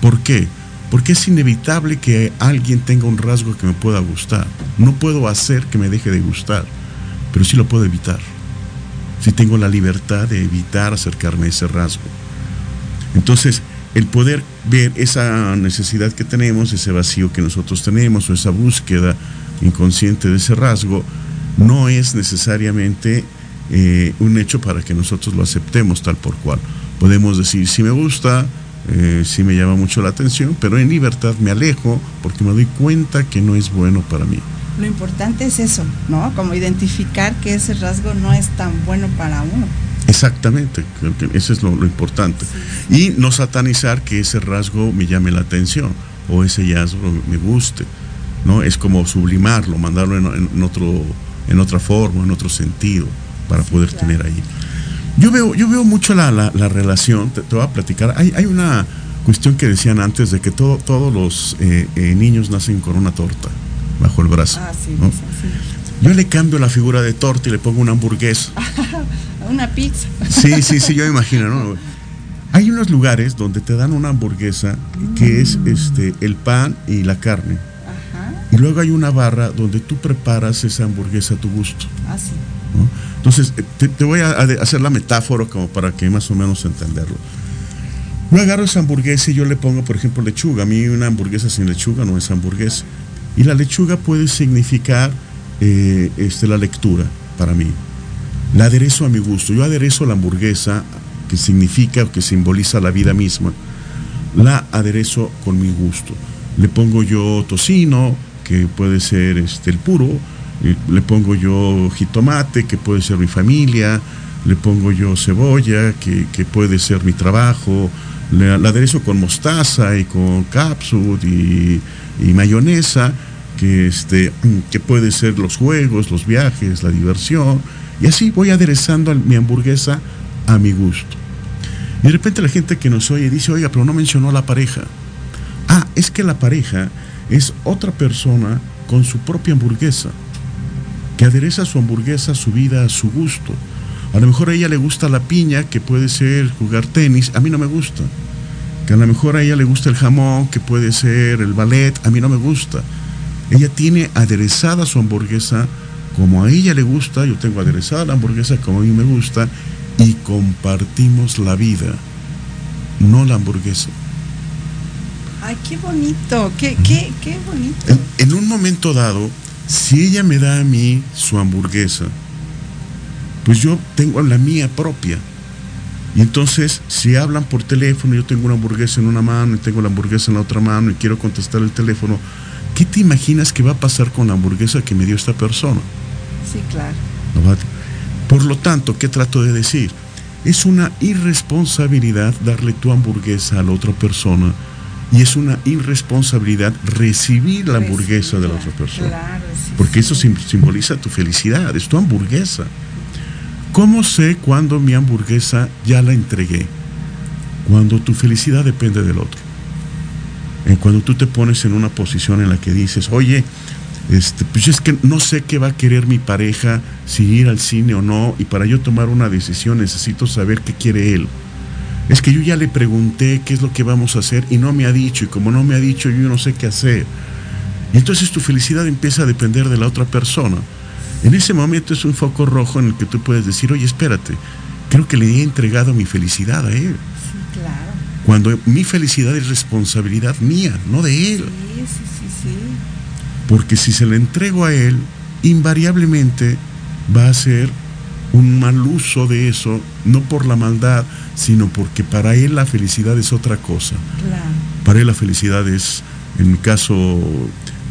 ¿Por qué? Porque es inevitable que alguien tenga un rasgo que me pueda gustar. No puedo hacer que me deje de gustar, pero sí lo puedo evitar. Si tengo la libertad de evitar acercarme a ese rasgo. Entonces, el poder ver esa necesidad que tenemos, ese vacío que nosotros tenemos o esa búsqueda inconsciente de ese rasgo, no es necesariamente eh, un hecho para que nosotros lo aceptemos tal por cual. Podemos decir, si me gusta, eh, si me llama mucho la atención, pero en libertad me alejo porque me doy cuenta que no es bueno para mí. Lo importante es eso, ¿no? Como identificar que ese rasgo no es tan bueno para uno. Exactamente, creo que eso es lo, importante. Y no satanizar que ese rasgo me llame la atención o ese rasgo me guste, ¿no? Es como sublimarlo, mandarlo en, otro, en otra forma, en otro sentido, para poder tener ahí. Yo veo, yo veo mucho la, relación, te, voy a platicar, hay, hay, una cuestión que decían antes de que todo, todos los eh, eh, niños nacen con una torta bajo el brazo. Ah, yo le cambio la figura de torta y le pongo una hamburguesa. una pizza. Sí, sí, sí, yo imagino, ¿no? Hay unos lugares donde te dan una hamburguesa que es este el pan y la carne. Ajá. Y luego hay una barra donde tú preparas esa hamburguesa a tu gusto. Ah, sí. Entonces, te, te voy a, a hacer la metáfora como para que más o menos entenderlo. Yo agarro esa hamburguesa y yo le pongo, por ejemplo, lechuga. A mí una hamburguesa sin lechuga no es hamburguesa. Y la lechuga puede significar eh, este, la lectura para mí. La aderezo a mi gusto. Yo aderezo la hamburguesa, que significa o que simboliza la vida misma. La aderezo con mi gusto. Le pongo yo tocino, que puede ser este, el puro. Le pongo yo jitomate, que puede ser mi familia. Le pongo yo cebolla, que, que puede ser mi trabajo. La aderezo con mostaza y con capsule y mayonesa, que, este, que puede ser los juegos, los viajes, la diversión. Y así voy aderezando mi hamburguesa a mi gusto. Y de repente la gente que nos oye dice, oiga, pero no mencionó la pareja. Ah, es que la pareja es otra persona con su propia hamburguesa, que adereza su hamburguesa su vida, a su gusto. A lo mejor a ella le gusta la piña, que puede ser jugar tenis, a mí no me gusta. Que a lo mejor a ella le gusta el jamón, que puede ser el ballet, a mí no me gusta. Ella tiene aderezada su hamburguesa como a ella le gusta, yo tengo aderezada la hamburguesa como a mí me gusta, y compartimos la vida, no la hamburguesa. Ay, qué bonito, qué, qué, qué bonito. En, en un momento dado, si ella me da a mí su hamburguesa, pues yo tengo la mía propia. Y entonces, si hablan por teléfono, yo tengo una hamburguesa en una mano y tengo la hamburguesa en la otra mano y quiero contestar el teléfono, ¿qué te imaginas que va a pasar con la hamburguesa que me dio esta persona? Sí, claro. Por lo tanto, ¿qué trato de decir? Es una irresponsabilidad darle tu hamburguesa a la otra persona y es una irresponsabilidad recibir la hamburguesa de la otra persona. Claro, sí, Porque eso sim- simboliza tu felicidad, es tu hamburguesa. ¿Cómo sé cuándo mi hamburguesa ya la entregué? Cuando tu felicidad depende del otro. Cuando tú te pones en una posición en la que dices, oye, este, pues es que no sé qué va a querer mi pareja, si ir al cine o no, y para yo tomar una decisión necesito saber qué quiere él. Es que yo ya le pregunté qué es lo que vamos a hacer y no me ha dicho, y como no me ha dicho, yo no sé qué hacer. Y entonces tu felicidad empieza a depender de la otra persona. En ese momento es un foco rojo en el que tú puedes decir, oye, espérate, creo que le he entregado mi felicidad a él. Sí, claro. Cuando mi felicidad es responsabilidad mía, no de él. Sí, sí, sí, sí. Porque si se le entrego a él, invariablemente va a ser un mal uso de eso, no por la maldad, sino porque para él la felicidad es otra cosa. Claro. Para él la felicidad es, en mi caso,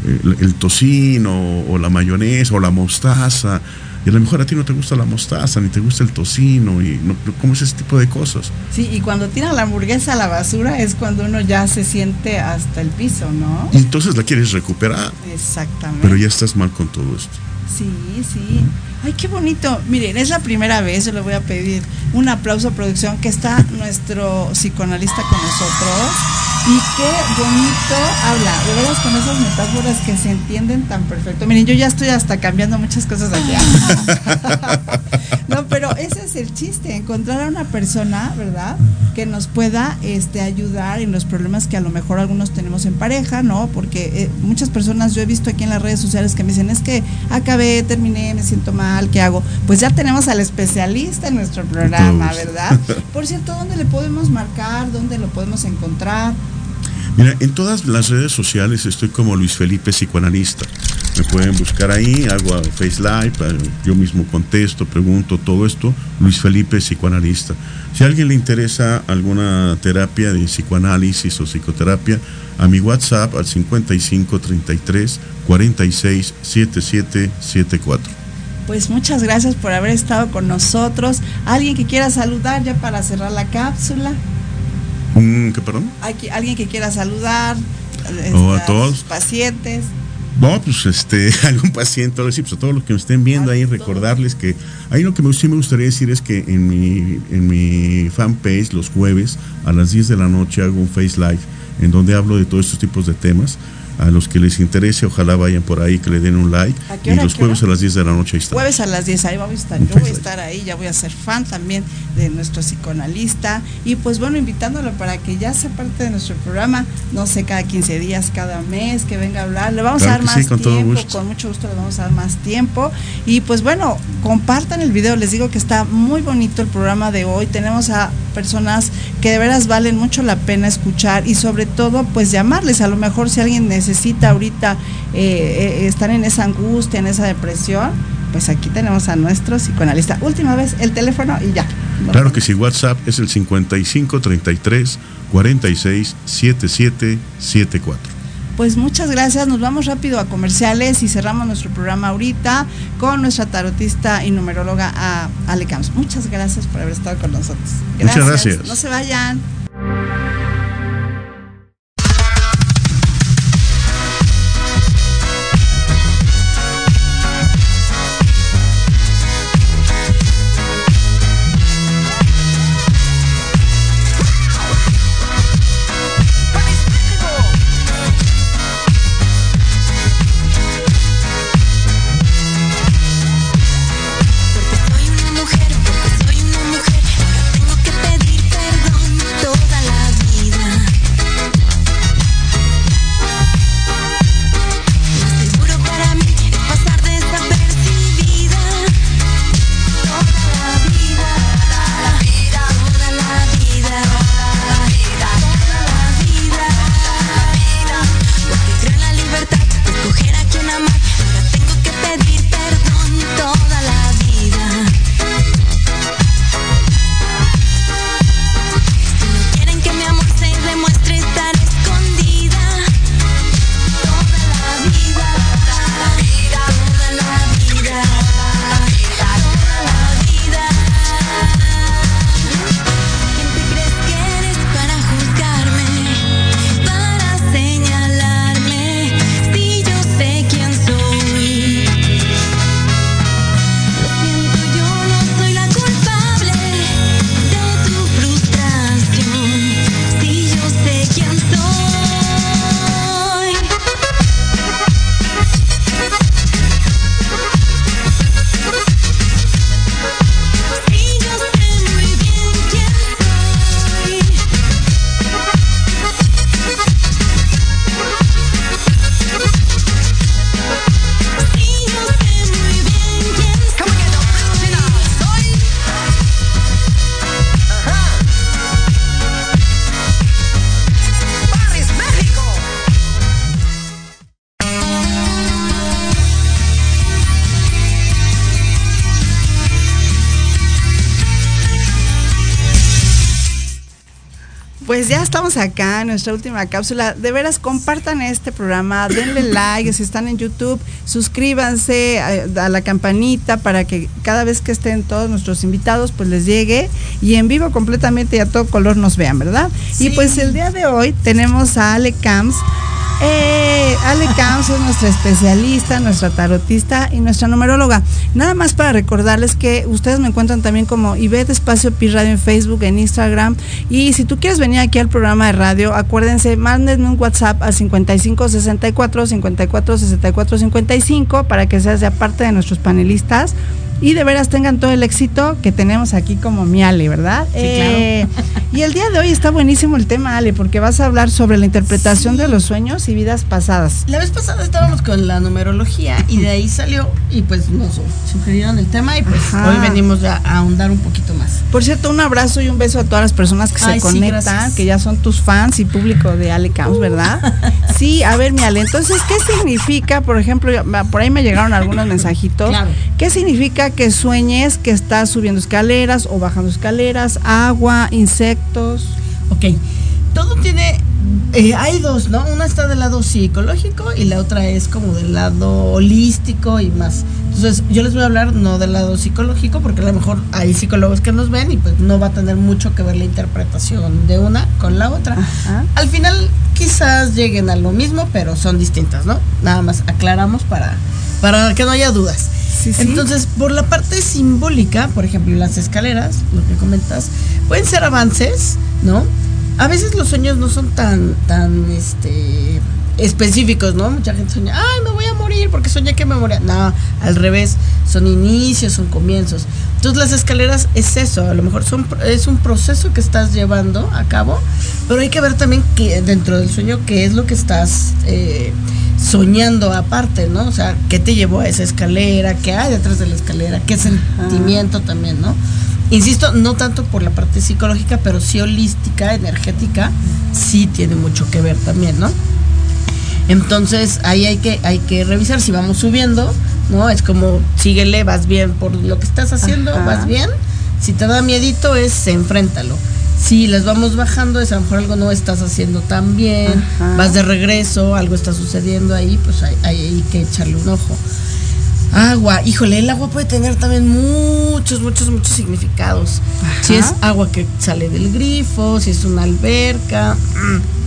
el, el tocino o la mayonesa o la mostaza. Y a lo mejor a ti no te gusta la mostaza, ni te gusta el tocino, y no, ¿cómo es ese tipo de cosas? Sí, y cuando tiran la hamburguesa a la basura es cuando uno ya se siente hasta el piso, ¿no? Y entonces la quieres recuperar, Exactamente. pero ya estás mal con todo esto. Sí, sí. Ay, qué bonito. Miren, es la primera vez, yo le voy a pedir un aplauso a producción que está nuestro psicoanalista con nosotros. Y qué bonito habla, de veras con esas metáforas que se entienden tan perfecto. Miren, yo ya estoy hasta cambiando muchas cosas aquí. no, pero ese es el chiste, encontrar a una persona, ¿verdad? Que nos pueda este, ayudar en los problemas que a lo mejor algunos tenemos en pareja, ¿no? Porque eh, muchas personas, yo he visto aquí en las redes sociales que me dicen, es que acabé, terminé, me siento mal, ¿qué hago? Pues ya tenemos al especialista en nuestro programa. ¿verdad? Por cierto, ¿dónde le podemos marcar? ¿Dónde lo podemos encontrar? Mira, en todas las redes sociales estoy como Luis Felipe Psicoanalista. Me pueden buscar ahí, hago a Face Live, eh, yo mismo contesto, pregunto todo esto, Luis Felipe Psicoanalista. Si a alguien le interesa alguna terapia de psicoanálisis o psicoterapia, a mi WhatsApp al 55 33 46 77 74. Pues muchas gracias por haber estado con nosotros. ¿Alguien que quiera saludar ya para cerrar la cápsula? Mm, ¿Qué perdón? Aquí- ¿Alguien que quiera saludar? Oh, a Este, todos. Pacientes. No, pues este, algún paciente, sí, pues a todos los que me estén viendo ahí, recordarles que ahí lo que me, sí me gustaría decir es que en mi, en mi fanpage los jueves a las 10 de la noche hago un Face Live en donde hablo de todos estos tipos de temas. A los que les interese, ojalá vayan por ahí, que le den un like. ¿A qué Y los qué jueves hora? a las 10 de la noche ahí está. Jueves a las 10, ahí vamos a estar. Yo voy a estar ahí, ya voy a ser fan también de nuestro psicoanalista. Y pues bueno, invitándolo para que ya sea parte de nuestro programa, no sé, cada 15 días, cada mes, que venga a hablar. Le vamos Claro a dar más sí, con todo tiempo, gusto. con mucho gusto le vamos a dar más tiempo. Y pues bueno, compartan el video, les digo que está muy bonito el programa de hoy, tenemos a personas que de veras valen mucho la pena escuchar y sobre todo pues llamarles, a lo mejor si alguien necesita ahorita eh, eh, estar en esa angustia, en esa depresión, pues aquí tenemos a nuestro psicoanalista. Última vez el teléfono y ya. Claro que sí, WhatsApp es el 55 33 46 77 74 pues muchas gracias. Nos vamos rápido a comerciales y cerramos nuestro programa ahorita con nuestra tarotista y numeróloga a Ale Camps. Muchas gracias por haber estado con nosotros. Muchas gracias. No se vayan. Estamos acá en nuestra última cápsula. De veras, compartan este programa, denle like, si están en YouTube, suscríbanse a, la campanita para que cada vez que estén todos nuestros invitados, pues les llegue y en vivo completamente y a todo color nos vean, ¿verdad? Y pues el día de hoy tenemos a Ale Camps eh, Ale Camps es nuestra especialista, nuestra tarotista y nuestra numeróloga. Nada más para recordarles que ustedes me encuentran también como Ivette Espacio Pi Radio en Facebook, en Instagram. Y si tú quieres venir aquí al programa de radio, acuérdense, mándenme un WhatsApp al 5564 54 64 55 para que seas de aparte de nuestros panelistas y de veras tengan todo el éxito que tenemos aquí como mi Ale, ¿verdad? Sí, claro. Eh, y el día de hoy está buenísimo el tema, Ale, porque vas a hablar sobre la interpretación de los sueños y vidas pasadas. La vez pasada estábamos con la numerología y de ahí salió y pues nos sugirieron el tema y pues hoy venimos a ahondar un poquito más. Por cierto, un abrazo y un beso a todas las personas que se conectan, que ya son tus fans y público de Ale Caos, ¿verdad? sí, a ver, mi Ale, entonces, ¿qué significa, por ejemplo, por ahí me llegaron algunos mensajitos, claro. ¿qué significa que sueñes que estás subiendo escaleras o bajando escaleras, agua, insectos. Ok, todo tiene, eh, hay dos, ¿no? Una está del lado psicológico y la otra es como del lado holístico y más. Entonces, yo les voy a hablar no del lado psicológico, porque a lo mejor hay psicólogos que nos ven y pues no va a tener mucho que ver la interpretación de una con la otra. Al final, quizás lleguen a lo mismo, pero son distintas, ¿no? Nada más aclaramos para, para que no haya dudas. Entonces, por la parte simbólica, por ejemplo, las escaleras, lo que comentas, pueden ser avances, ¿no? A veces los sueños no son tan, tan, este, específicos, ¿no? Mucha gente sueña, ay, me voy a morir porque soñé que me moría. No, al revés, son inicios, son comienzos. Entonces las escaleras es eso, a lo mejor son, es un proceso que estás llevando a cabo, pero hay que ver también que dentro del sueño qué es lo que estás eh, soñando aparte, ¿no? O sea, ¿qué te llevó a esa escalera? ¿Qué hay detrás de la escalera? ¿Qué sentimiento también, ¿no? Insisto, no tanto por la parte psicológica, pero sí holística, energética, sí tiene mucho que ver también, ¿no? Entonces ahí hay que, hay que revisar si vamos subiendo, ¿no? Es como síguele, vas bien por lo que estás haciendo, Ajá. vas bien. Si te da miedito es enfréntalo. Si las vamos bajando es a lo mejor algo no estás haciendo tan bien, Ajá. vas de regreso, algo está sucediendo ahí, pues hay, hay- hay que echarle un ojo. Agua, híjole, el agua puede tener también muchos, muchos, muchos significados. Si es agua que sale del grifo, si es una alberca. mm.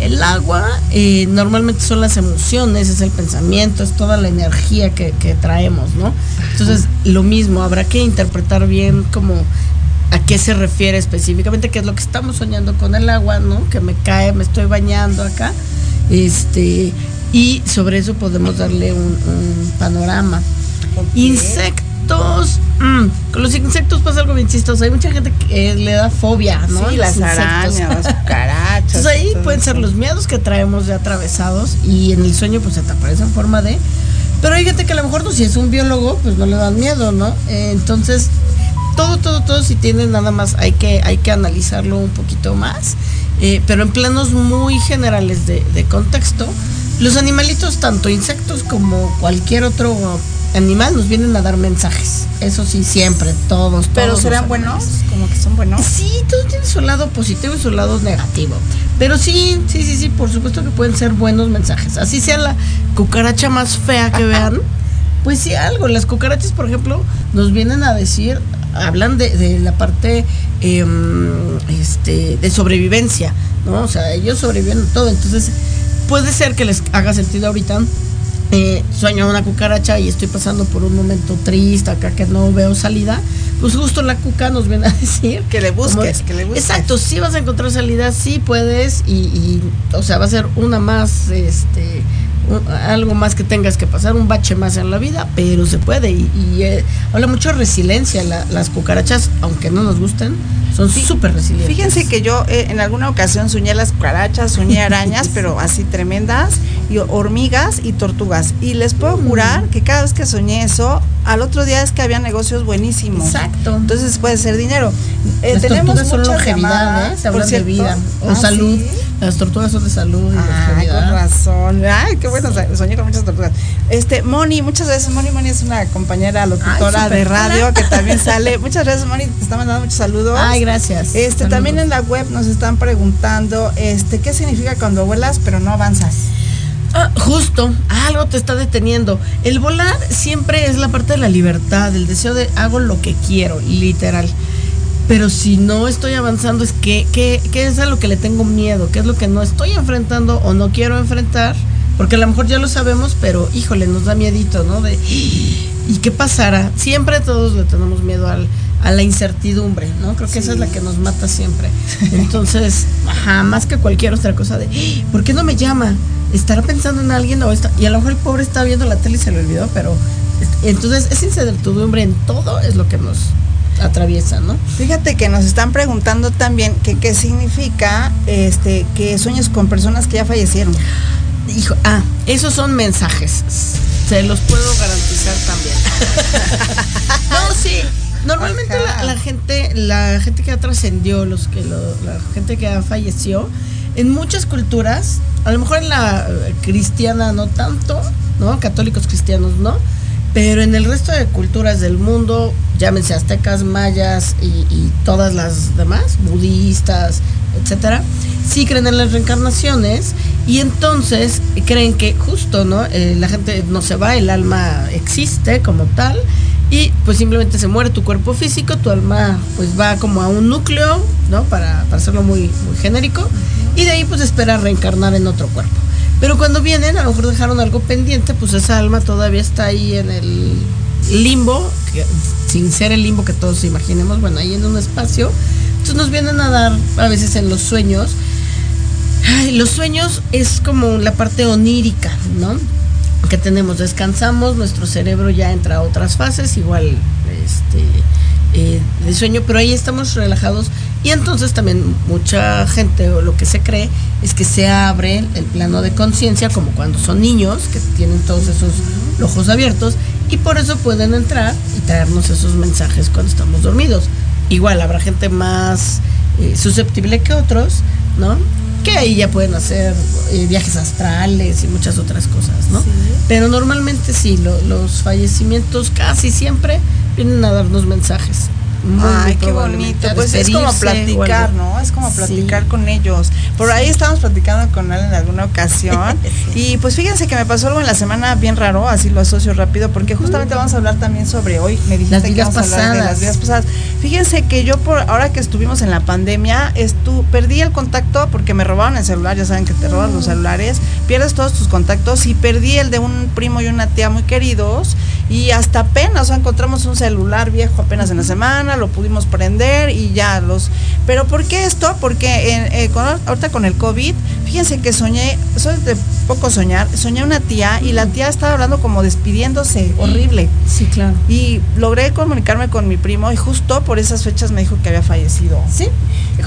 El agua eh, normalmente son las emociones, es el pensamiento, es toda la energía que, que traemos, ¿no? Entonces, lo mismo, habrá que interpretar bien como a qué se refiere específicamente, qué es lo que estamos soñando con el agua, ¿no? Que me cae, me estoy bañando acá. Este, y sobre eso podemos darle un, un panorama. Insectos. mm, con los insectos pasa algo bien chistoso. Hay mucha gente que eh, le da fobia, ¿no? Sí, las insectos. arañas, las cucarachas. Entonces ahí pueden ser los miedos que traemos ya atravesados y en el sueño pues se te aparece en forma de... Pero hay gente que a lo mejor no, si es un biólogo, pues no le dan miedo, ¿no? Eh, entonces, todo, todo, todo, si tiene nada más, hay que, hay que analizarlo un poquito más. Eh, pero en planos muy generales de, de contexto, los animalitos, tanto insectos como cualquier otro animal, nos vienen a dar mensajes. Eso sí, siempre, todos. Pero todos serán los buenos, como que son buenos. Sí, todo tiene su lado positivo y su lado negativo. Pero sí, sí, sí, sí, por supuesto que pueden ser buenos mensajes. Así sea la cucaracha más fea que vean, pues sí, algo. Las cucarachas, por ejemplo, nos vienen a decir, hablan de, de la parte em, este, de sobrevivencia, ¿no? O sea, ellos sobreviven a todo. Entonces, puede ser que les haga sentido ahorita eh, sueño una cucaracha y estoy pasando por un momento triste acá que no veo salida, pues justo la cuca nos viene a decir Que le busques, que le busques. Exacto, sí vas a encontrar salida, sí puedes y, y, o sea, va a ser una más, este, algo más que tengas que pasar, un bache más en la vida, pero se puede y, y, eh, habla mucho de resiliencia, la- las cucarachas, aunque no nos gusten, son súper resilientes. Fíjense que yo eh, en alguna ocasión soñé las cucarachas, soñé arañas, pero así tremendas, y hormigas y tortugas. Y les puedo Mm. jurar que cada vez que soñé eso, al otro día es que había negocios buenísimos. Exacto. Entonces puede ser dinero. Eh, Las tenemos tortugas son longevidad, ¿eh? Se hablan de vida o Ah, salud. ¿sí? Las tortugas son de salud y longevidad. con razón. Ay, qué bueno, soñé con muchas tortugas. Este, Moni, muchas veces, Moni, Moni es una compañera locutora de radio que también sale. Muchas gracias, Moni, te está mandando muchos saludos. Ay, gracias. Este, Saludos. también en la web nos están preguntando, este, ¿qué significa cuando vuelas pero no avanzas? Ah, justo, algo te está deteniendo. El volar siempre es la parte de la libertad, el deseo de hago lo que quiero, literal. Pero si no estoy avanzando, es que, que es a lo que le tengo miedo, qué es lo que no estoy enfrentando o no quiero enfrentar, porque a lo mejor ya lo sabemos, pero híjole, nos da miedito, ¿no? De, ¿y qué pasará? Siempre todos le tenemos miedo al, a la incertidumbre, ¿no? Creo que esa es la que nos mata siempre. Entonces, ajá, más que cualquier otra cosa de, ¿por qué no me llama? ¿Estará pensando en alguien o está? Y a lo mejor el pobre está viendo la tele y se le olvidó, pero entonces esa incertidumbre en todo es lo que nos atraviesa, ¿no? Fíjate que nos están preguntando también que qué significa este que sueñes con personas que ya fallecieron. Hijo, ah, esos son mensajes. Se los puedo garantizar también. no, sí. Normalmente la, la gente, la gente que ha trascendió, los que lo- la gente que ha falleció, en muchas culturas, a lo mejor en la eh, cristiana no tanto, ¿no? Católicos cristianos no, pero en el resto de culturas del mundo, llámense aztecas, mayas y, todas las demás, budistas, etcétera, sí creen en las reencarnaciones y entonces creen que justo, ¿no? Eh, la gente no se va, el alma existe como tal y pues simplemente se muere tu cuerpo físico, tu alma pues va como a un núcleo, ¿no? Para, para hacerlo muy, muy genérico y de ahí pues espera reencarnar en otro cuerpo. Pero cuando vienen, a lo mejor dejaron algo pendiente, pues esa alma todavía está ahí en el limbo, sin ser el limbo que todos imaginemos, bueno, ahí en un espacio. Entonces nos vienen a dar a veces en los sueños. Ay, los sueños es como la parte onírica, ¿no? Que tenemos, descansamos, nuestro cerebro ya entra a otras fases, igual este eh, de sueño, pero ahí estamos relajados y entonces también mucha gente o lo que se cree es que se abre el plano de conciencia, como cuando son niños, que tienen todos esos ojos abiertos, y por eso pueden entrar y traernos esos mensajes cuando estamos dormidos. Igual habrá gente más eh, susceptible que otros, ¿no? Que ahí ya pueden hacer eh, viajes astrales y muchas otras cosas, ¿no? Pero normalmente sí, los fallecimientos casi siempre vienen a darnos mensajes. Ay, qué bonito. Pues es como platicar, ¿no? Es como platicar con ellos. Por ahí estábamos platicando con él en alguna ocasión. Y pues fíjense que me pasó algo en la semana bien raro, así lo asocio rápido, porque justamente vamos a hablar también sobre hoy. Me dijiste las que vamos pasadas. a hablar de las vidas pasadas. Fíjense que yo por ahora que estuvimos en la pandemia, estu perdí el contacto porque me robaron el celular, ya saben que te roban los celulares, pierdes todos tus contactos y perdí el de un primo y una tía muy queridos y hasta apenas, o sea, encontramos un celular viejo apenas en la semana, lo pudimos prender y ya los... Pero ¿por qué esto? Porque en, eh, con, ahorita con el COVID, fíjense que soñé, soy de poco soñar, soñé una tía y la tía estaba hablando como despidiéndose, horrible. Sí, claro. Y logré comunicarme con mi primo y justo por esas fechas me dijo que había fallecido. Sí,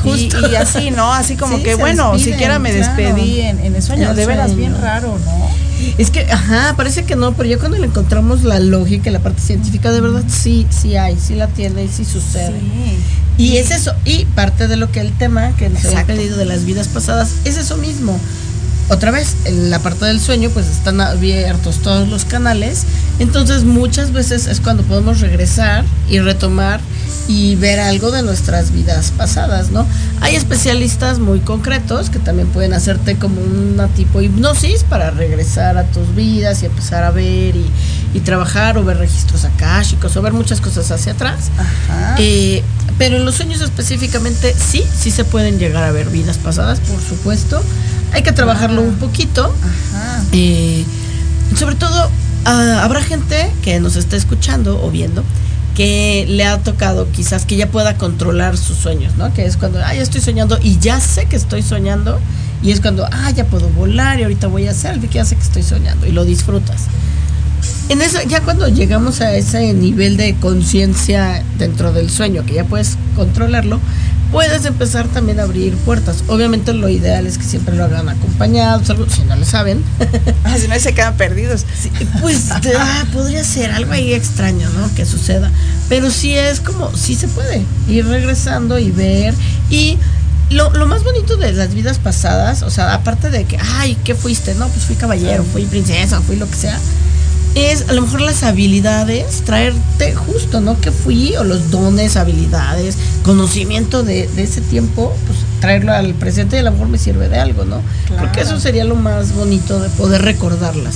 justo. Y, y así, ¿no? Así como Sí, que, bueno, despiden, siquiera me claro. despedí en, en el sueño. De veras, bien raro, ¿no? Es que, ajá, parece que no, pero ya cuando le encontramos la lógica y la parte científica, de verdad sí, sí hay, sí la tiene y sí sucede. Y es eso, y parte de lo que el tema que nos habían pedido de las vidas pasadas es eso mismo. Otra vez, en la parte del sueño, pues están abiertos todos los canales. Entonces, muchas veces es cuando podemos regresar y retomar y ver algo de nuestras vidas pasadas, ¿no? Hay especialistas muy concretos que también pueden hacerte como una tipo hipnosis para regresar a tus vidas y empezar a ver y, y trabajar o ver registros akáshicos o ver muchas cosas hacia atrás. Ajá. Eh, pero en los sueños específicamente sí, sí se pueden llegar a ver vidas pasadas, por supuesto. Hay que trabajarlo un poquito. Ajá. Eh, sobre todo, ah, habrá gente que nos está escuchando o viendo que le ha tocado quizás que ya pueda controlar sus sueños, ¿no? Que es cuando, ah, ya estoy soñando y ya sé que estoy soñando y es cuando, ah, ya puedo volar y ahorita voy a hacer, que ya sé que estoy soñando y lo disfrutas. En eso, ya cuando llegamos a ese nivel de conciencia dentro del sueño, que ya puedes controlarlo, puedes empezar también a abrir puertas. Obviamente lo ideal es que siempre lo hagan acompañados, algo, si no lo saben. Ah, si no, se quedan perdidos. Sí, pues ah, podría ser algo ahí extraño, ¿no? Que suceda. Pero sí es como, sí se puede ir regresando y ver. Y lo, lo más bonito de las vidas pasadas, o sea, aparte de que, ay, ¿qué fuiste? No, pues fui caballero, fui princesa, fui lo que sea. Es a lo mejor las habilidades, traerte justo, ¿no? Que fui, o los dones, habilidades, conocimiento de, de ese tiempo, pues traerlo al presente y a lo mejor me sirve de algo, ¿no? Creo que eso sería lo más bonito de poder recordarlas,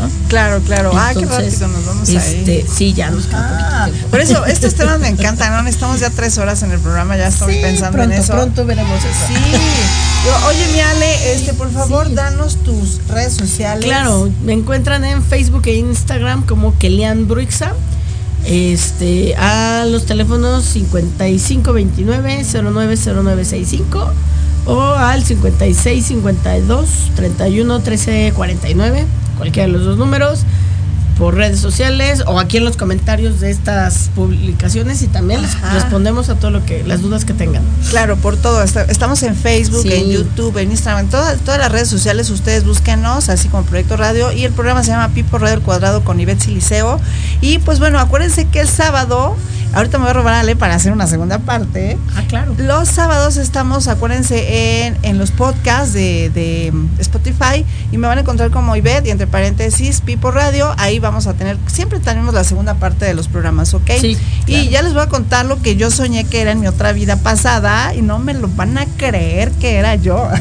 ¿no? Claro, claro. ah, qué Entonces, rápido nos vamos este, ahí. Sí, ya nos Ah, por eso, estos temas me encantan, ¿no? Estamos ya tres horas en el programa, ya estoy Sí, pensando pronto, en eso. pronto veremos eso. Sí. Yo- Oye, mi Ale, este, por favor, danos tus redes sociales. Claro, me encuentran en Facebook e Instagram como Kelian Bruixa. Este, a los teléfonos 5529 090965 o al 5652 31 13 49, cualquiera de los dos números, por redes sociales o aquí en los comentarios de estas publicaciones y también les respondemos a todo lo que las dudas que tengan. Claro, por todo. Estamos en Facebook, Sí. en YouTube, en Instagram, en todas, todas las redes sociales. Ustedes búsquenos, así como Proyecto Radio. Y el programa se llama Pipo Radio al Cuadrado con Ivette Siliceo. Y pues bueno, acuérdense que el sábado, ahorita me voy a robar a Ale para hacer una segunda parte. Ah, claro. Los sábados estamos, acuérdense, en, en los podcasts de, de Spotify y me van a encontrar como Ivette y entre paréntesis Pipo Radio. Ahí vamos a tener, siempre tenemos la segunda parte de los programas, ¿ok? Sí, Y ya les voy a contar lo que yo soñé que era en mi otra vida pasada y no me lo van a creer que era yo.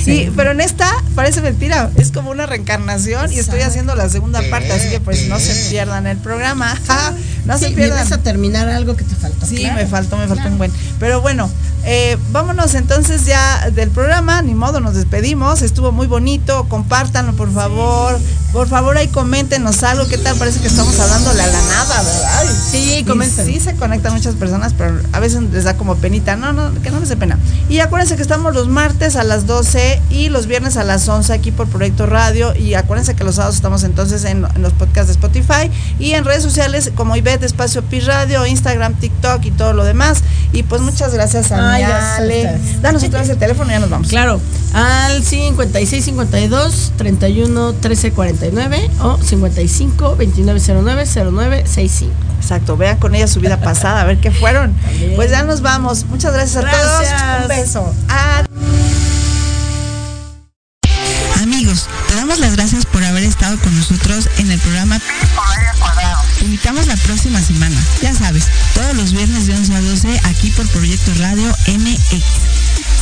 Sí. Y- pero en esta parece mentira, es como una reencarnación y estoy haciendo la segunda parte, así que pues no se pierdan el programa. no se Sí, pierdan. vienes a terminar algo que te faltó. Sí, claro. me faltó, me faltó claro. un buen. Pero bueno, eh, vámonos entonces ya del programa, ni modo, nos despedimos. Estuvo muy bonito, compártanlo por favor. Por favor, ahí coméntenos algo. ¿Qué tal? Parece que estamos hablando la nada, ¿verdad? Sí, comenten. Sí, se conectan muchas personas, pero a veces les da como penita. No, no, que no les dé pena. Y acuérdense que estamos los martes a las 12 y los viernes a las 11 aquí por Proyecto Radio. Y acuérdense que los sábados estamos entonces en, en los podcasts de Spotify y en redes sociales como Ivette Espacio Pi Radio, Instagram, TikTok y todo lo demás. Y pues muchas gracias a Danos otra vez el teléfono y ya nos vamos. Claro, al 56 52 31 13 49 o 55 29 09 09 65. Exacto, vean con ella su vida pasada, a ver qué fueron. También. Pues ya nos vamos. Muchas gracias a Gracias. todos. Un beso. Adiós. Amigos, te damos las gracias por haber estado con nosotros en el programa Te invitamos la próxima semana. Ya sabes, todos los viernes de 11 a 12 aquí por Proyecto Radio MX.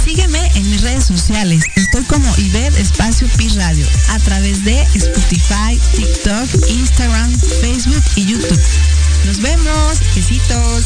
Sígueme en mis redes sociales. Estoy como Iber Espacio Pi Radio a través de Spotify, TikTok, Instagram, Facebook y YouTube. Nos vemos. Besitos.